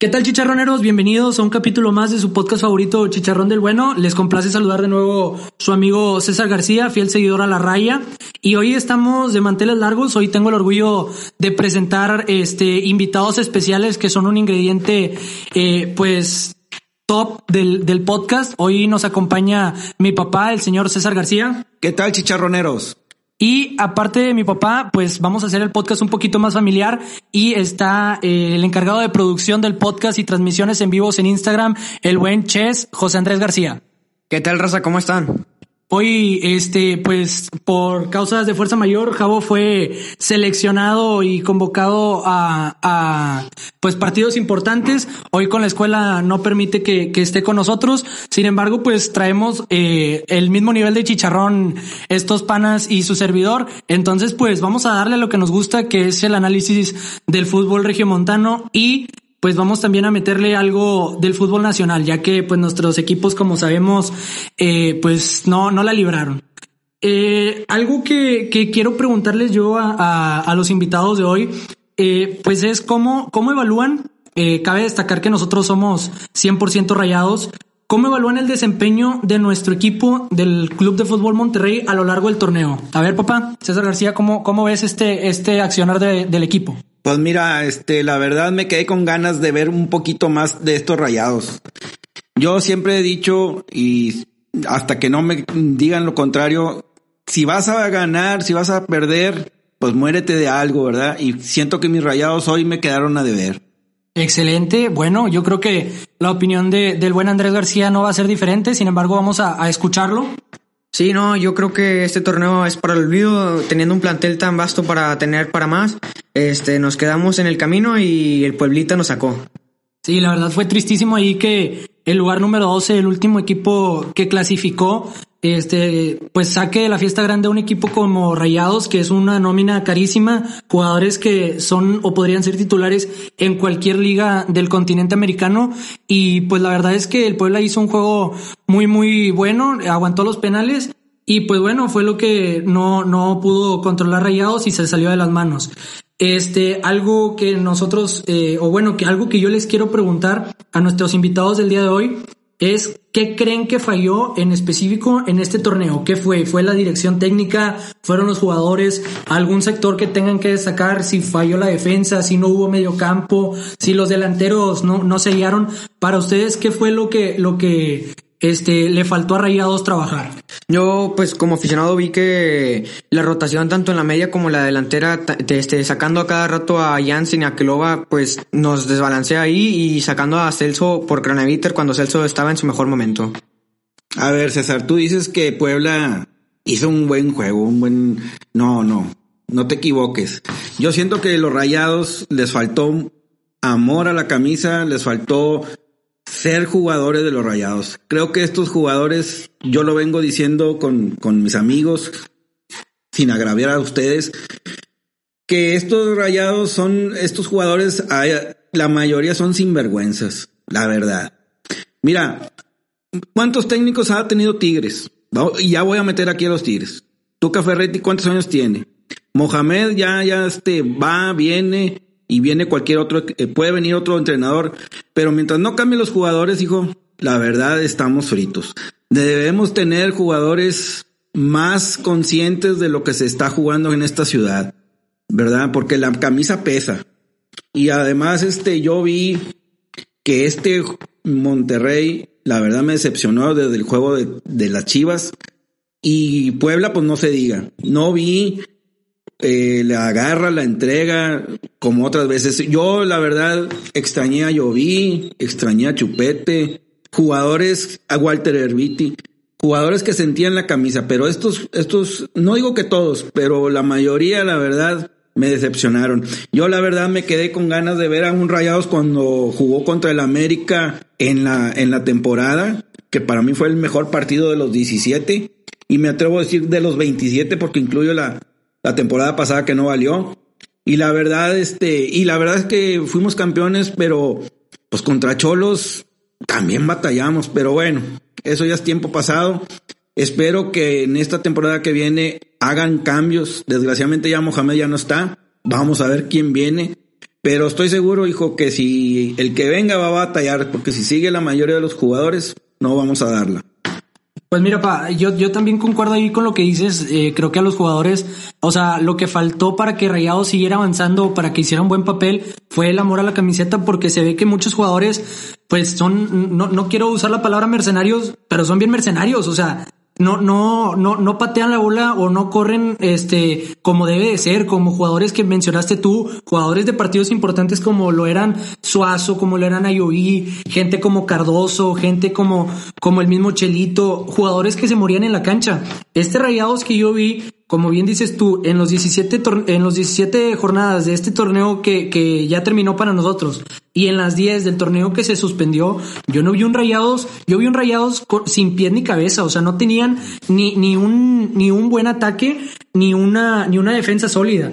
¿Qué tal chicharroneros? Bienvenidos a un capítulo más de su podcast favorito Chicharrón del Bueno. Les complace saludar de nuevo su amigo César García, fiel seguidor a la raya. Y hoy estamos de manteles largos. Hoy tengo el orgullo de presentar este invitados especiales que son un ingrediente eh, pues top del, del podcast. Hoy nos acompaña mi papá, el señor César García. ¿Qué tal chicharroneros? Y aparte de mi papá, pues vamos a hacer el podcast un poquito más familiar y está eh, el encargado de producción del podcast y transmisiones en vivos en Instagram, el buen Ches, José Andrés García. ¿Qué tal, raza? ¿Cómo están? Hoy, este, pues, por causas de fuerza mayor, Javo fue seleccionado y convocado a, a pues, partidos importantes. Hoy con la escuela no permite que, que esté con nosotros. Sin embargo, pues, traemos eh, el mismo nivel de chicharrón estos panas y su servidor. Entonces, pues, vamos a darle lo que nos gusta, que es el análisis del fútbol regiomontano y pues vamos también a meterle algo del fútbol nacional, ya que pues nuestros equipos, como sabemos, eh, pues no, no la libraron. Eh, algo que, que, quiero preguntarles yo a, a, a los invitados de hoy, eh, pues es cómo, cómo evalúan, eh, cabe destacar que nosotros somos 100% rayados, ¿Cómo evalúan el desempeño de nuestro equipo del Club de Fútbol Monterrey a lo largo del torneo? A ver, papá, César García, ¿cómo, cómo ves este, este accionar de, del equipo? Pues mira, este, la verdad me quedé con ganas de ver un poquito más de estos rayados. Yo siempre he dicho, y hasta que no me digan lo contrario, si vas a ganar, si vas a perder, pues muérete de algo, ¿verdad? Y siento que mis rayados hoy me quedaron a deber. Excelente. Bueno, yo creo que la opinión de, del buen Andrés García no va a ser diferente, sin embargo vamos a, a, escucharlo. Sí, no, yo creo que este torneo es para el olvido, teniendo un plantel tan vasto para tener para más, este, nos quedamos en el camino y el Pueblita nos sacó. Sí, la verdad fue tristísimo ahí que el lugar número 12, el último equipo que clasificó, este, pues saque de la fiesta grande a un equipo como Rayados, que es una nómina carísima, jugadores que son o podrían ser titulares en cualquier liga del continente americano. Y pues la verdad es que el Puebla hizo un juego muy, muy bueno, aguantó los penales. Y pues bueno, fue lo que no, no pudo controlar Rayados y se salió de las manos. Este, algo que nosotros, eh, o bueno, que algo que yo les quiero preguntar a nuestros invitados del día de hoy es qué creen que falló en específico en este torneo. ¿Qué fue? ¿Fue la dirección técnica? ¿Fueron los jugadores? ¿Algún sector que tengan que destacar? Si falló la defensa, si no hubo medio campo, si los delanteros no, no sellaron. Para ustedes, ¿qué fue lo que, lo que este, le faltó a Rayados trabajar? Yo, pues, como aficionado vi que la rotación tanto en la media como en la delantera, este, sacando a cada rato a Jansen y a Kelova, pues, nos desbalancea ahí y sacando a Celso por Craneviter cuando Celso estaba en su mejor momento. A ver, César, tú dices que Puebla hizo un buen juego, un buen... No, no, no te equivoques. Yo siento que los Rayados les faltó amor a la camisa, les faltó ser jugadores de los rayados. Creo que estos jugadores, yo lo vengo diciendo con, con mis amigos, sin agraviar a ustedes, que estos rayados son, estos jugadores, la mayoría son sinvergüenzas, la verdad. Mira, ¿cuántos técnicos ha tenido Tigres? Y ya voy a meter aquí a los Tigres. Tuca Ferretti, ¿cuántos años tiene? Mohamed ya, ya este, va, viene, y viene cualquier otro, eh, puede venir otro entrenador, pero mientras no cambien los jugadores, hijo, la verdad estamos fritos. Debemos tener jugadores más conscientes de lo que se está jugando en esta ciudad, ¿verdad? Porque la camisa pesa. Y además, este, yo vi que este Monterrey, la verdad me decepcionó desde el juego de, de las Chivas. Y Puebla, pues no se diga. No vi eh, la agarra, la entrega, como otras veces. Yo, la verdad, extrañé a Jovi, extrañé a Chupete, jugadores, a Walter Herbiti, jugadores que sentían la camisa, pero estos, estos, no digo que todos, pero la mayoría, la verdad, me decepcionaron. Yo, la verdad, me quedé con ganas de ver a un Rayados cuando jugó contra el América en la, en la temporada, que para mí fue el mejor partido de los 17. Y me atrevo a decir de los 27 porque incluyo la, la temporada pasada que no valió. Y la verdad, este, y la verdad es que fuimos campeones, pero pues contra Cholos también batallamos, pero bueno, eso ya es tiempo pasado. Espero que en esta temporada que viene hagan cambios. Desgraciadamente ya Mohamed ya no está. Vamos a ver quién viene. Pero estoy seguro, hijo, que si el que venga va a batallar, porque si sigue la mayoría de los jugadores, no vamos a darla. Pues mira, pa, yo, yo también concuerdo ahí con lo que dices. Eh, creo que a los jugadores, o sea, lo que faltó para que Rayados siguiera avanzando, para que hiciera un buen papel, fue el amor a la camiseta, porque se ve que muchos jugadores, pues son, no, no quiero usar la palabra mercenarios, pero son bien mercenarios. O sea, no, no, no, no patean la bola o no corren este como debe de ser, como jugadores que mencionaste tú, jugadores de partidos importantes como lo eran Suazo, como lo eran Ayoví, gente como Cardoso, gente como, como el mismo Chelito, jugadores que se morían en la cancha. Este Rayados que yo vi como bien dices tú, en los 17, en los 17 jornadas de este torneo que, que ya terminó para nosotros y en las 10 del torneo que se suspendió, yo no vi un Rayados, yo vi un Rayados sin pie ni cabeza, o sea, no tenían ni, ni un, ni un buen ataque, ni una, ni una defensa sólida.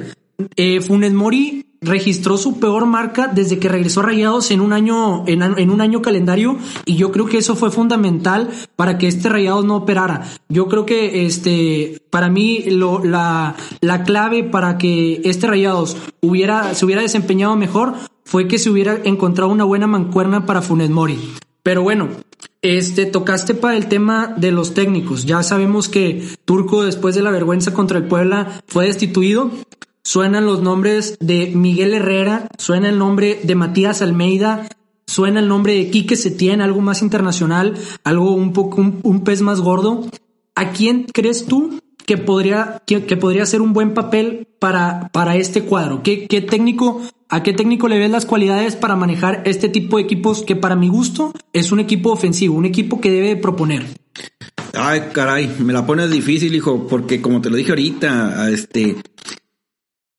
Eh, Funes Mori registró su peor marca desde que regresó Rayados en un año en, un año calendario y yo creo que eso fue fundamental para que este Rayados no operara. Yo creo que este para mí la, la clave para que este Rayados hubiera se hubiera desempeñado mejor fue que se hubiera encontrado una buena mancuerna para Funes Mori. Pero bueno, este, tocaste para el tema de los técnicos. Ya sabemos que Turco, después de la vergüenza contra el Puebla, fue destituido suenan los nombres de Miguel Herrera, suena el nombre de Matías Almeida, suena el nombre de Quique Setién, algo más internacional, algo un poco, un, pez más gordo. ¿A quién crees tú que podría, que, podría hacer un buen papel para, para este cuadro? ¿Qué, ¿Qué técnico, a qué técnico le ves las cualidades para manejar este tipo de equipos que para mi gusto es un equipo ofensivo, un equipo que debe proponer? Ay, caray, me la pones difícil, hijo, porque como te lo dije ahorita, este,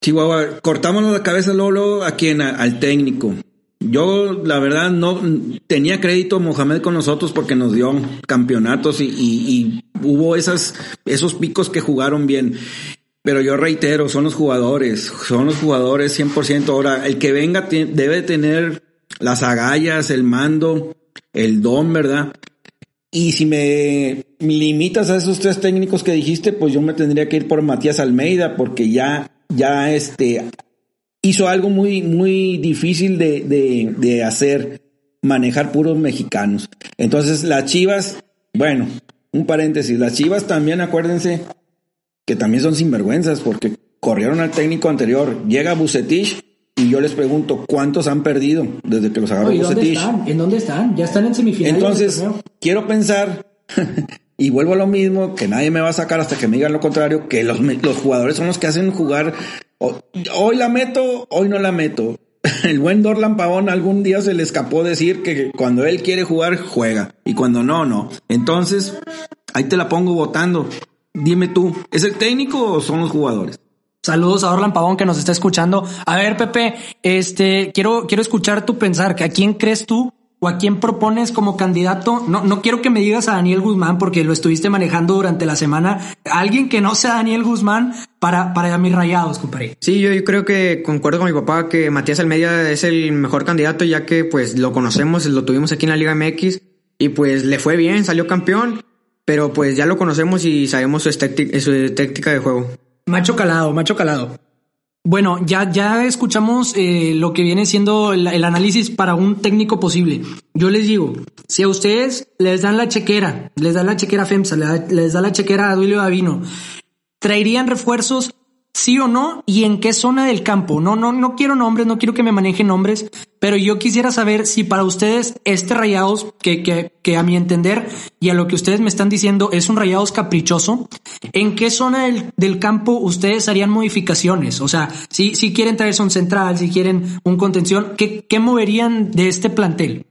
Chihuahua, cortamos la cabeza Lolo a quien, al técnico. Yo, la verdad, no tenía crédito Mohamed con nosotros porque nos dio campeonatos y, hubo esos picos que jugaron bien. Pero yo reitero, son los jugadores, son los jugadores 100%. Ahora, el que venga debe tener las agallas, el mando, el don, ¿verdad? Y si me limitas a esos tres técnicos que dijiste, pues yo me tendría que ir por Matías Almeida porque ya ya este, hizo algo muy, muy difícil de, de, de hacer, manejar puros mexicanos. Entonces, las Chivas, bueno, un paréntesis, las Chivas también, acuérdense, que también son sinvergüenzas porque corrieron al técnico anterior, llega Bucetich y yo les pregunto, ¿cuántos han perdido desde que los agarró ¿En Dónde están? ¿En dónde están? Ya están en semifinales. Entonces, quiero pensar Y vuelvo a lo mismo, que nadie me va a sacar hasta que me digan lo contrario, que los, los jugadores son los que hacen jugar. Hoy la meto, hoy no la meto. El buen Dorlan Pavón algún día se le escapó decir que cuando él quiere jugar, juega. Y cuando no, no. Entonces, ahí te la pongo votando. Dime tú, ¿es el técnico o son los jugadores? Saludos a Orlan Pavón que nos está escuchando. A ver, Pepe, este, quiero, quiero escuchar tu pensar. ¿A quién crees tú o a quién propones como candidato? No, no quiero que me digas a Daniel Guzmán porque lo estuviste manejando durante la semana. Alguien que no sea Daniel Guzmán para, para mis rayados, compadre. Sí, yo, yo creo que concuerdo con mi papá que Matías Almeida es el mejor candidato ya que pues lo conocemos, lo tuvimos aquí en la Liga MX y pues le fue bien, salió campeón, pero pues ya lo conocemos y sabemos su, su táctica de juego. Macho calado, macho calado. Bueno, ya, ya escuchamos eh, lo que viene siendo el, análisis para un técnico posible. Yo les digo, si a ustedes les dan la chequera, les dan la chequera FEMSA, les da la chequera a Duilio Davino, traerían refuerzos sí o no y en qué zona del campo. No, no, no quiero nombres, no quiero que me manejen nombres, pero yo quisiera saber si para ustedes este Rayados, que, que, que a mi entender y a lo que ustedes me están diciendo es un Rayados caprichoso, ¿en qué zona del, del campo ustedes harían modificaciones? O sea, si, si quieren traerse un central, si quieren un contención, ¿qué, qué moverían de este plantel?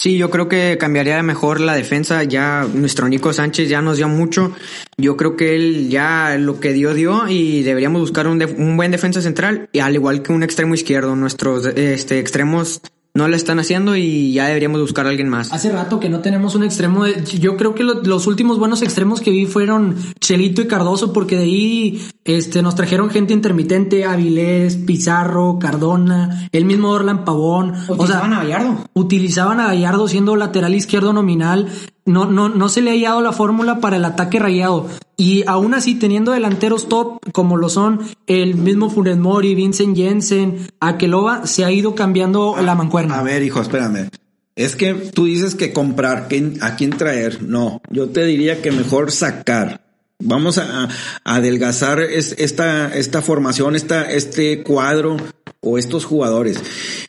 Sí, yo creo que cambiaría mejor la defensa. Ya nuestro Nico Sánchez ya nos dio mucho. Yo creo que él ya lo que dio, dio y deberíamos buscar un, un buen defensa central, y al igual que un extremo izquierdo. Nuestros este, extremos no la están haciendo y ya deberíamos buscar a alguien más. Hace rato que no tenemos un extremo. yo creo que los últimos buenos extremos que vi fueron Chelito y Cardoso, porque de ahí este, nos trajeron gente intermitente, Avilés, Pizarro, Cardona, el mismo Orlan Pavón. Utilizaban a Gallardo. Utilizaban a Gallardo siendo lateral izquierdo nominal. No, no, no se le ha dado la fórmula para el ataque rayado. Y aún así teniendo delanteros top como lo son el mismo Funes Mori, Vincent Jensen, Akeloba, se ha ido cambiando la mancuerna. A ver, hijo, espérame. Es que tú dices que comprar, ¿a quién traer? No, yo te diría que mejor sacar. Vamos a, adelgazar esta, esta formación, esta, este cuadro o estos jugadores.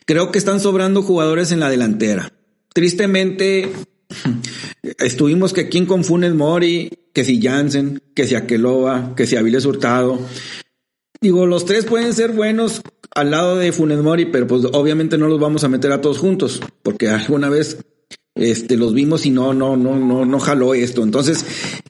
Creo que están sobrando jugadores en la delantera. Tristemente, estuvimos que quien con Funes Mori, que si Jansen, que si Akeloba, que si Aviles Hurtado. Digo, los tres pueden ser buenos al lado de Funes Mori, pero pues obviamente no los vamos a meter a todos juntos, porque alguna vez este, los vimos y no, no, no, no, no jaló esto. Entonces,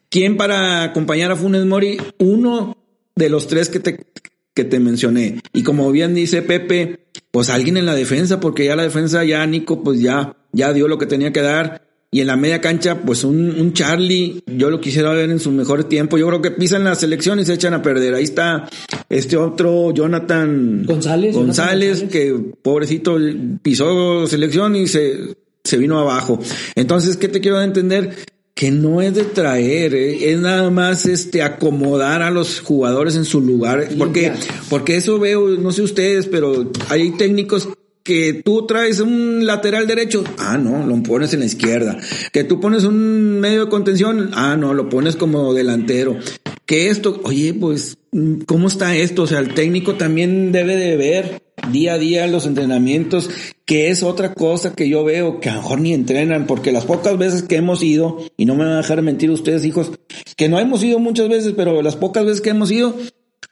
¿quién para acompañar a Funes Mori? Uno de los tres que te, que te mencioné. Y como bien dice Pepe, pues alguien en la defensa, porque ya la defensa, ya Nico, pues ya, ya dio lo que tenía que dar. Y en la media cancha, pues un, un Charlie, yo lo quisiera ver en su mejor tiempo. Yo creo que pisan la selección y se echan a perder. Ahí está este otro Jonathan González, González, que pobrecito pisó selección y se, se vino abajo. Entonces, ¿qué te quiero entender? que no es de traer, eh, es nada más este acomodar a los jugadores en su lugar, porque porque eso veo, no sé ustedes, pero hay técnicos que tú traes un lateral derecho, ah, no, lo pones en la izquierda. Que tú pones un medio de contención, ah, no, lo pones como delantero. Que esto, oye, pues, ¿cómo está esto? O sea, el técnico también debe de ver día a día los entrenamientos, que es otra cosa que yo veo que a lo mejor ni entrenan, porque las pocas veces que hemos ido, y no me van a dejar mentir ustedes, hijos, que no hemos ido muchas veces, pero las pocas veces que hemos ido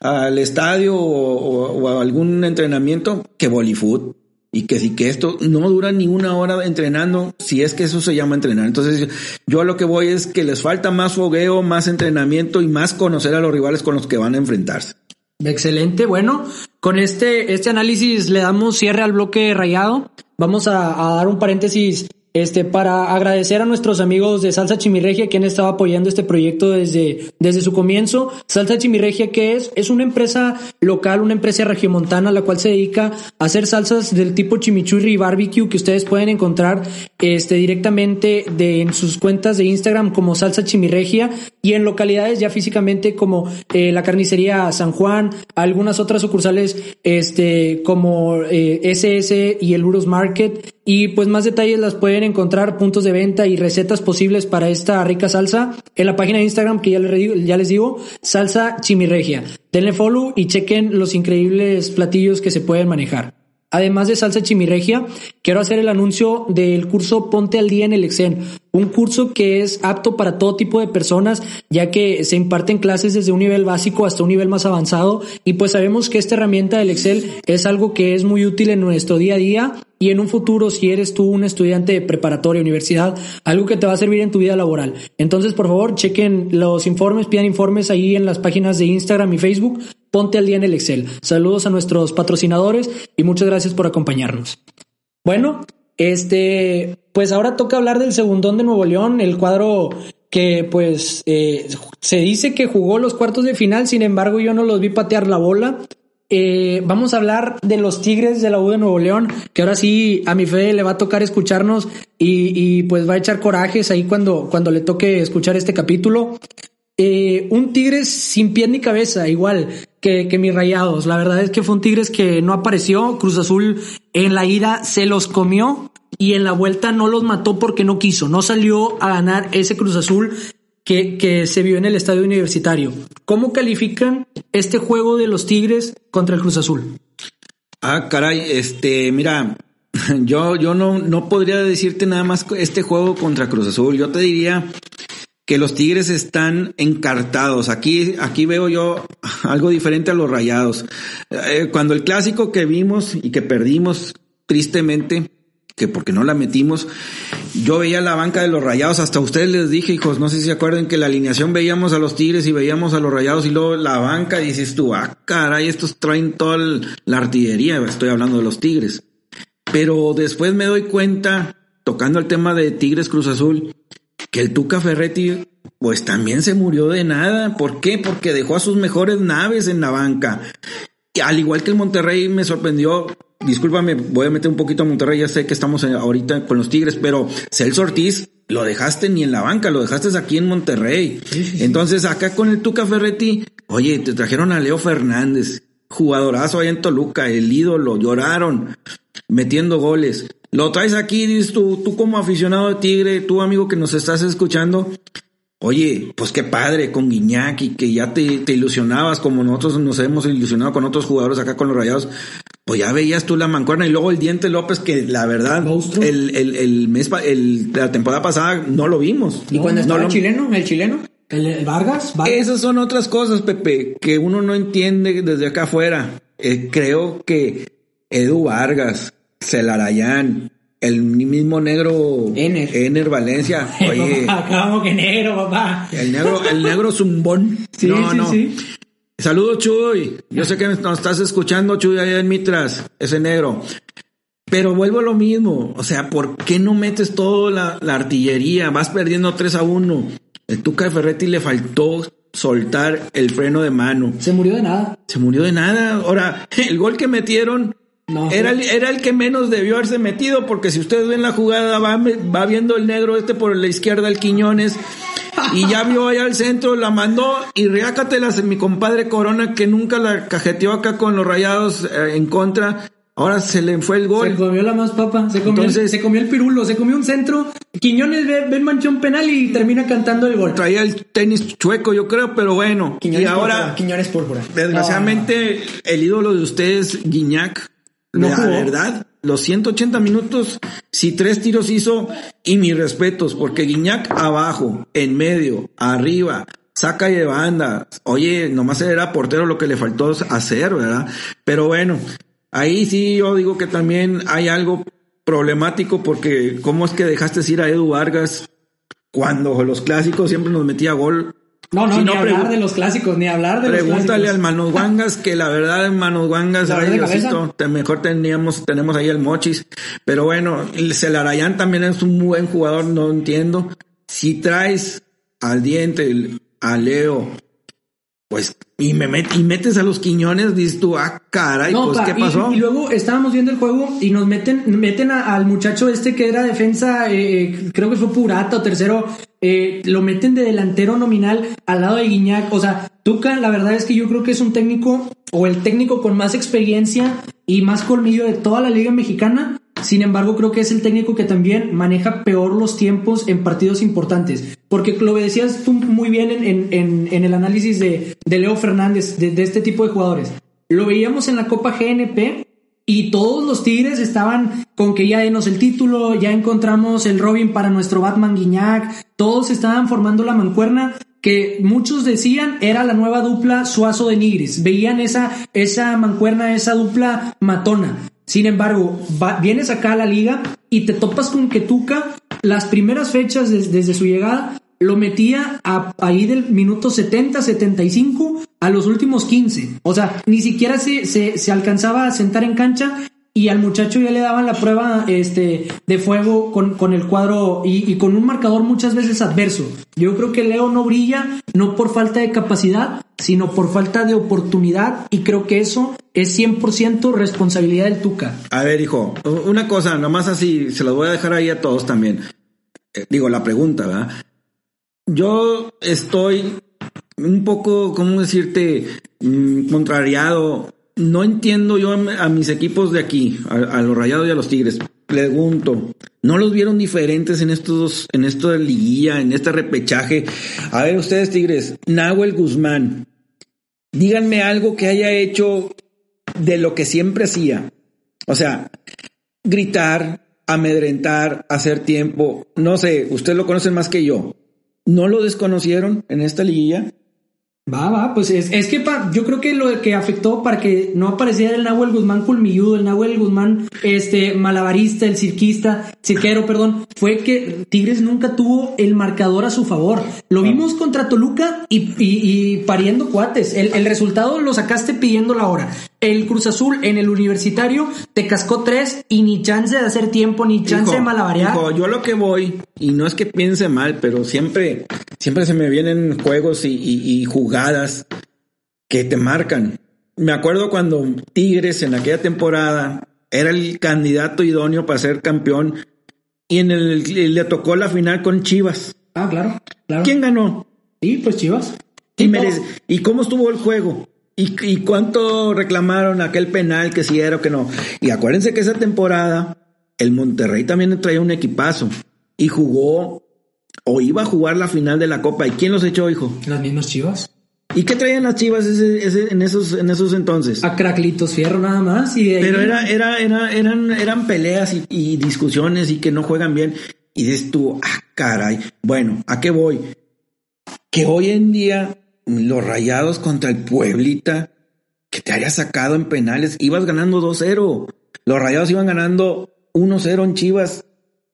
al estadio o, a algún entrenamiento, que Bollyfoot, y que si que esto no dura ni una hora entrenando, si es que eso se llama entrenar. Entonces, yo a lo que voy es que les falta más fogueo, más entrenamiento y más conocer a los rivales con los que van a enfrentarse. Excelente, bueno, con este, este análisis le damos cierre al bloque rayado. Vamos a, a dar un paréntesis este, para agradecer a nuestros amigos de Salsa Chimirregia, quien estaba apoyando este proyecto desde, desde su comienzo. Salsa Chimirregia, ¿qué es? Es una empresa local, una empresa regiomontana, la cual se dedica a hacer salsas del tipo chimichurri y barbecue que ustedes pueden encontrar, este, directamente de, en sus cuentas de Instagram como Salsa Chimirregia y en localidades ya físicamente como eh, la carnicería San Juan, algunas otras sucursales, este, como eh, SS y el Uros Market y pues más detalles las pueden encontrar, puntos de venta y recetas posibles para esta rica salsa en la página de Instagram que ya les, digo, Salsa Chimirregia. Denle follow y chequen los increíbles platillos que se pueden manejar. Además de salsa chimirregia, quiero hacer el anuncio del curso Ponte al Día en el Excel, un curso que es apto para todo tipo de personas, ya que se imparten clases desde un nivel básico hasta un nivel más avanzado y pues sabemos que esta herramienta del Excel es algo que es muy útil en nuestro día a día y en un futuro si eres tú un estudiante de preparatoria, universidad, algo que te va a servir en tu vida laboral. Entonces, por favor, chequen los informes, pidan informes ahí en las páginas de Instagram y Facebook ponte al día en el Excel. Saludos a nuestros patrocinadores y muchas gracias por acompañarnos. Bueno, este, pues ahora toca hablar del segundón de Nuevo León, el cuadro que pues eh, se dice que jugó los cuartos de final, sin embargo yo no los vi patear la bola. Eh, vamos a hablar de los Tigres de la U de Nuevo León, que ahora sí a mi fe le va a tocar escucharnos y, y pues va a echar corajes ahí cuando, cuando le toque escuchar este capítulo. Eh, un Tigres sin pie ni cabeza, igual que, mis rayados. La verdad es que fue un Tigres que no apareció. Cruz Azul en la ida se los comió y en la vuelta no los mató porque no quiso. No salió a ganar ese Cruz Azul que, que se vio en el estadio universitario. ¿Cómo califican este juego de los Tigres contra el Cruz Azul? Ah, caray, este, mira, yo, yo no, no podría decirte nada más este juego contra Cruz Azul. Yo te diría que los Tigres están encartados. Aquí, aquí veo yo algo diferente a los Rayados. Eh, cuando el clásico que vimos y que perdimos tristemente, que porque no la metimos, yo veía la banca de los Rayados, hasta ustedes les dije, hijos, no sé si se acuerdan que la alineación veíamos a los Tigres y veíamos a los Rayados y luego la banca y dices tú, ah, caray, estos traen toda la artillería, estoy hablando de los Tigres. Pero después me doy cuenta, tocando el tema de Tigres Cruz Azul, que el Tuca Ferretti pues también se murió de nada. ¿Por qué? Porque dejó a sus mejores naves en la banca. Y al igual que el Monterrey me sorprendió discúlpame, voy a meter un poquito a Monterrey, ya sé que estamos ahorita con los Tigres, pero Celso Ortiz lo dejaste ni en la banca, lo dejaste aquí en Monterrey. Entonces acá con el Tuca Ferretti, oye, te trajeron a Leo Fernández, jugadorazo ahí en Toluca, el ídolo, lloraron, metiendo goles. Lo traes aquí, dices tú, tú como aficionado de Tigre, tú amigo que nos estás escuchando, Oye, pues qué padre con Guiñac y que ya te, te, ilusionabas como nosotros nos hemos ilusionado con otros jugadores acá con los rayados. Pues ya veías tú la mancuerna y luego el Diente López que la verdad el, el, el, mes el, la temporada pasada no lo vimos. ¿Y cuando estaba el chileno? ¿El chileno? ¿El Vargas? Esas son otras cosas, Pepe, que uno no entiende desde acá afuera. Eh, creo que Edu Vargas, Celarayán, el mismo negro Ener, Ener Valencia. Oye, papá, que negro, papá. El negro, el negro zumbón. Sí, no, sí, no. sí. Saludos, Chuy. Yo sé que nos estás escuchando, Chuy, allá en Mitras, ese negro. Pero vuelvo a lo mismo. O sea, ¿por qué no metes toda la, la, artillería? Vas perdiendo 3 a 1. El Tuca de Ferretti le faltó soltar el freno de mano. Se murió de nada. Se murió de nada. Ahora, el gol que metieron no, era, el, era el que menos debió haberse metido, porque si ustedes ven la jugada, va, va viendo el negro este por la izquierda, el Quiñones, y ya vio allá al centro, la mandó, y reácatelas mi compadre Corona, que nunca la cajeteó acá con los rayados eh, en contra. Ahora se le fue el gol. Se comió la más papa, se comió, Entonces, el, se comió el pirulo, se comió un centro. Quiñones ve, ve manchón penal y termina cantando el gol. Traía el tenis chueco, yo creo, pero bueno. Quiñones y ahora, púrpura, Quiñones púrpura. desgraciadamente, el ídolo de ustedes, Guiñac, No la jugó. verdad, los 180 minutos, si tres tiros hizo, y mis respetos, porque Guiñac abajo, en medio, arriba, saca de banda. Oye, nomás era portero lo que le faltó hacer, ¿verdad? Pero bueno, ahí sí yo digo que también hay algo problemático porque cómo es que dejaste ir a Edu Vargas cuando los clásicos siempre nos metía gol. No, no, Si ni hablar de los clásicos, ni hablar de los Pregúntale clásicos. al Manos Guangas, que la verdad en Manos Guangas, mejor teníamos, tenemos ahí el Mochis. Pero bueno, el Celarayán también es un buen jugador, no entiendo. Si traes al diente, a Leo, pues, y me met- y metes a los Quiñones, dices tú, ah, caray, No, pues, pa, ¿qué y- pasó? Y, luego estábamos viendo el juego y nos meten, meten a- al muchacho este que era defensa, eh, creo que fue Purata o tercero, eh, lo meten de delantero nominal al lado de Guiñac. O sea, Tuca, la verdad es que yo creo que es un técnico o el técnico con más experiencia y más colmillo de toda la liga mexicana. Sin embargo, creo que es el técnico que también maneja peor los tiempos en partidos importantes. Porque lo decías tú muy bien en, en- en- el análisis de, de Leo Fernández, de, de este tipo de jugadores. Lo veíamos en la Copa GNP y todos los Tigres estaban con que ya denos el título, ya encontramos el Robin para nuestro Batman Guiñac, todos estaban formando la mancuerna que muchos decían era la nueva dupla Suazo de Nigris, veían esa, esa mancuerna, esa dupla matona. Sin embargo, va- vienes acá a la liga y te topas con que Tuca, las primeras fechas des- desde su llegada, lo metía a, ahí del minuto 70, 75 a los últimos 15. O sea, ni siquiera se, se, se alcanzaba a sentar en cancha y al muchacho ya le daban la prueba este, de fuego con, con el cuadro y, y con un marcador muchas veces adverso. Yo creo que Leo no brilla no por falta de capacidad, sino por falta de oportunidad y creo que eso es 100% responsabilidad del Tuca. A ver, hijo, una cosa, nomás así, se los voy a dejar ahí a todos también. Eh, digo, la pregunta, ¿verdad? Yo estoy un poco, ¿cómo decirte? Mm, contrariado. No entiendo yo a, mis equipos de aquí, a, los Rayados y a los Tigres. Pregunto, ¿no los vieron diferentes en estos, en esto de liguilla, en este repechaje? A ver, ustedes Tigres, Nahuel Guzmán, díganme algo que haya hecho de lo que siempre hacía. O sea, gritar, amedrentar, hacer tiempo. No sé, ustedes lo conocen más que yo. ¿No lo desconocieron en esta liguilla? Va, va, pues es, es que pa- yo creo que lo que afectó para que no apareciera el Nahuel Guzmán culmilludo, el Nahuel Guzmán este malabarista, el cirquista, cirquero, perdón, fue que Tigres nunca tuvo el marcador a su favor. Lo vimos contra Toluca y, y- y pariendo cuates. El, el resultado lo sacaste pidiendo la hora. El Cruz Azul en el universitario te cascó tres y ni chance de hacer tiempo, ni chance de malabarear. hijo, yo lo que voy, y no es que piense mal, pero siempre, siempre se me vienen juegos y, y- y jugadas que te marcan. Me acuerdo cuando Tigres en aquella temporada era el candidato idóneo para ser campeón y en el le tocó la final con Chivas. Ah, claro, claro. ¿Quién ganó? Sí, pues Chivas. Y, merece- ¿Y cómo estuvo el juego? ¿Y, ¿Y cuánto reclamaron aquel penal que si era o que no? Y acuérdense que esa temporada el Monterrey también traía un equipazo y jugó o iba a jugar la final de la Copa. ¿Y quién los echó, hijo? Las mismas Chivas. ¿Y qué traían las Chivas ese- ese- en, esos, en esos entonces? A Craclitos Fierro nada más. Y de ahí- Pero era, era, era, eran, eran peleas y, y discusiones y que no juegan bien. Y dices tú, ah, caray. Bueno, ¿a qué voy? Que hoy en día los rayados contra el Pueblita, que te haya sacado en penales, ibas ganando 2-0. Los rayados iban ganando 1-0 en Chivas.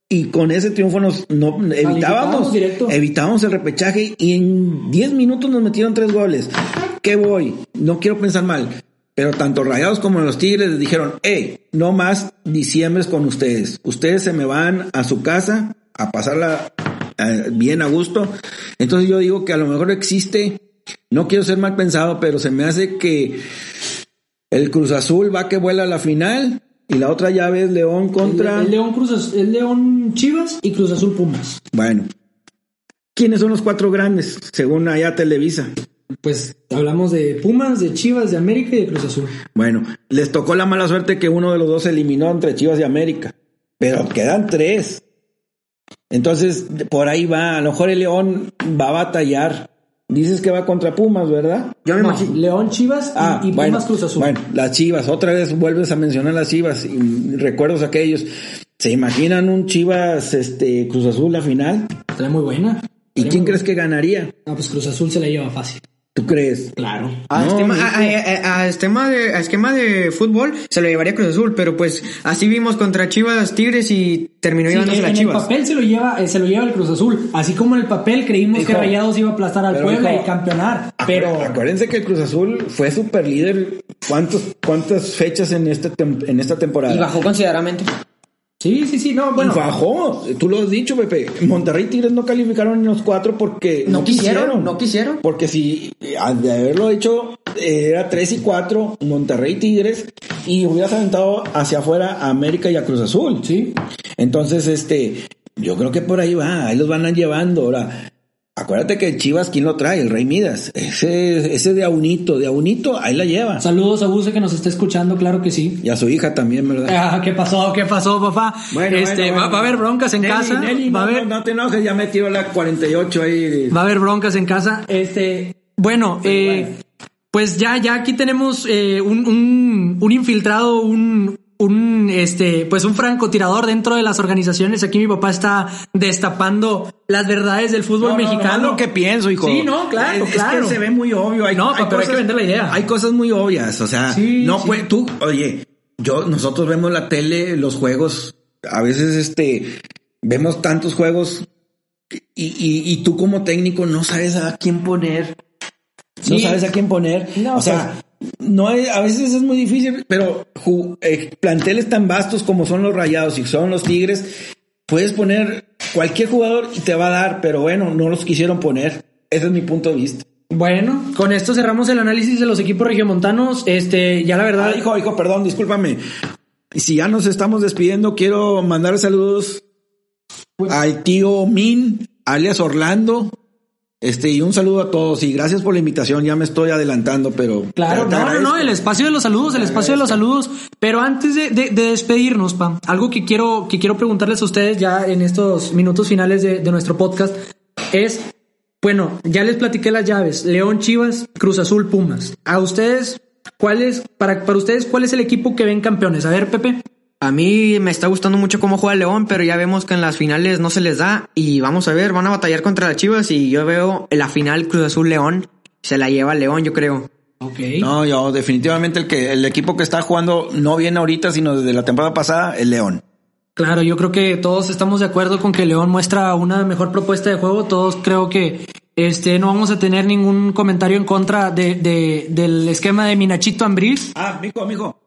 Y con ese triunfo nos no, evitábamos, evitábamos el repechaje y en 10 minutos nos metieron tres goles. ¿Qué voy? No quiero pensar mal. Pero tanto Rayados como los Tigres les dijeron, hey, no más diciembres con ustedes. Ustedes se me van a su casa a pasarla eh, bien a gusto. Entonces yo digo que a lo mejor existe, no quiero ser mal pensado, pero se me hace que el Cruz Azul va que vuela a la final y la otra llave es León contra... El, León Cruz el León Chivas y Cruz Azul Pumas. Bueno, ¿quiénes son los cuatro grandes según allá Televisa? Pues hablamos de Pumas, de Chivas, de América y de Cruz Azul. Bueno, les tocó la mala suerte que uno de los dos se eliminó entre Chivas y América, pero quedan tres. Entonces, por ahí va, a lo mejor el León va a batallar. Dices que va contra Pumas, ¿verdad? Yo me No, imagino. León Chivas y, Ah, y bueno, Pumas Cruz Azul. bueno, las Chivas, otra vez vuelves a mencionar las Chivas y recuerdos aquellos. ¿Se imaginan un Chivas este Cruz Azul la final? Estaría muy buena. ¿Y quién muy crees que ganaría? Ah, pues Cruz Azul se la lleva fácil. ¿Tú crees? Claro. A, No, esquema, mijo. a, a- a- a esquema de, a esquema de fútbol se lo llevaría Cruz Azul, pero pues así vimos contra Chivas Tigres y terminó Sí, llevándose en, las en el Chivas. papel se lo lleva, eh, se lo lleva el Cruz Azul. Así como en el papel creímos que Rayados iba a aplastar al Puebla hijo, y campeonar. Pero acuérdense que el Cruz Azul fue super líder. ¿Cuántos, cuántas fechas en esta en esta temporada? Y bajó considerablemente. Sí, sí, sí, no, Y bueno. bajó. Tú lo has dicho, Pepe. Monterrey y Tigres no calificaron en los cuatro porque No quisieron, no quisieron. Porque si al de haberlo hecho era 3 y 4, Monterrey Tigres, y hubieras aventado hacia afuera a América y a Cruz Azul. Sí. Entonces, este, yo creo que por ahí va, ahí los van llevando. Ahora, acuérdate que Chivas, ¿quién lo trae? El Rey Midas. Ese, ese de Aunito, de Aunito, ahí la lleva. Saludos a Buse que nos está escuchando, claro que sí. Y a su hija también, ¿verdad? Ah, ¿qué pasó? ¿Qué pasó, papá? Bueno, este, bueno, va, bueno. va a haber broncas en Nelly, casa. Nelly, va a no, haber, no, no te enojes, ya metió la 48 ahí. va a haber broncas en casa. Este, bueno, eh, pues ya, ya aquí tenemos eh, un, un, un infiltrado, un, un, este, pues un francotirador dentro de las organizaciones. Aquí mi papá está destapando las verdades del fútbol No, no, mexicano. no, lo que pienso, hijo. Sí, no, claro, Es- es claro. que se ve muy obvio. Hay, No, pero hay que vender la idea. Hay cosas muy obvias, o sea, Sí, no sí. puede, tú, oye, yo, nosotros vemos la tele, los juegos, a veces este, vemos tantos juegos y, y, y tú como técnico no sabes a quién poner. No Sí. sabes a quién poner. No, o sea, no es- a veces es muy difícil, pero eh, planteles tan vastos como son los rayados y son los tigres, puedes poner cualquier jugador y te va a dar, pero bueno, no los quisieron poner. Ese es mi punto de vista. Bueno, con esto cerramos el análisis de los equipos regiomontanos. Este, ya la verdad. Ah, hijo, hijo, perdón, discúlpame. Y si ya nos estamos despidiendo, quiero mandar saludos Pues- al tío Min, alias Orlando. Este, y un saludo a todos y gracias por la invitación. Ya me estoy adelantando, pero. Claro, te- te no, no, no, el espacio de los saludos, el espacio de los saludos. Pero antes de, de- de despedirnos, Pam, algo que quiero, que quiero preguntarles a ustedes ya en estos minutos finales de, de nuestro podcast es, bueno, ya les platiqué las llaves, León Chivas, Cruz Azul Pumas. A ustedes, ¿cuál es, para, para ustedes, cuál es el equipo que ven campeones? A ver, Pepe. A mí me está gustando mucho cómo juega León, pero ya vemos que en las finales no se les da y vamos a ver, van a batallar contra las Chivas y yo veo en la final Cruz Azul León, se la lleva León, yo creo. Ok. No, yo definitivamente el que el equipo que está jugando no viene ahorita, sino desde la temporada pasada, el León. Claro, yo creo que todos estamos de acuerdo con que León muestra una mejor propuesta de juego. Todos creo que este no vamos a tener ningún comentario en contra de, de- del esquema de Minachito Ambriz. Ah, mijo, mijo.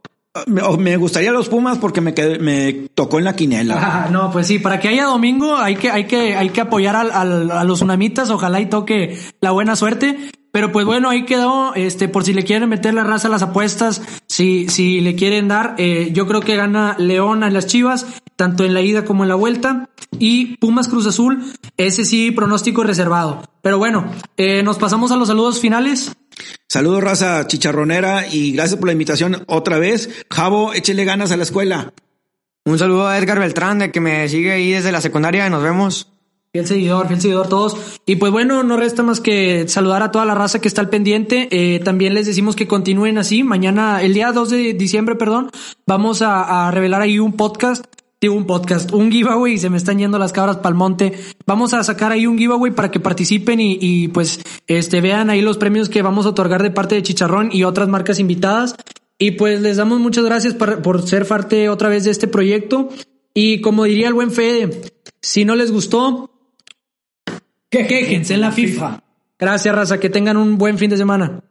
Me, gustaría los Pumas porque me quedé- tocó en la quinela. Ah, no, pues sí, para que haya domingo hay que, hay que, hay que apoyar al, a los unamitas, ojalá y toque la buena suerte. Pero pues bueno, ahí quedó, este, por si le quieren meter la raza a las apuestas, si, si le quieren dar, eh, yo creo que gana León a las Chivas, tanto en la ida como en la vuelta, y Pumas Cruz Azul, ese sí, pronóstico reservado. Pero bueno, eh, nos pasamos a los saludos finales. Saludos, raza chicharronera, y gracias por la invitación otra vez. Javo, échele ganas a la escuela. Un saludo a Edgar Beltrán, de que me sigue ahí desde la secundaria, nos vemos. Fiel seguidor, fiel seguidor todos. Y pues bueno, no resta más que saludar a toda la raza que está al pendiente. Eh, también les decimos que continúen así. Mañana, el día 2 de diciembre, perdón, vamos a, a revelar ahí un podcast digo un podcast, un giveaway y se me están yendo las cabras pa'l monte. Vamos a sacar ahí un giveaway para que participen y, y, pues este vean ahí los premios que vamos a otorgar de parte de Chicharrón y otras marcas invitadas. Y pues les damos muchas gracias por, por ser parte otra vez de este proyecto. Y como diría el buen Fede, si no les gustó, que quejense en la FIFA. Gracias, raza, que tengan un buen fin de semana.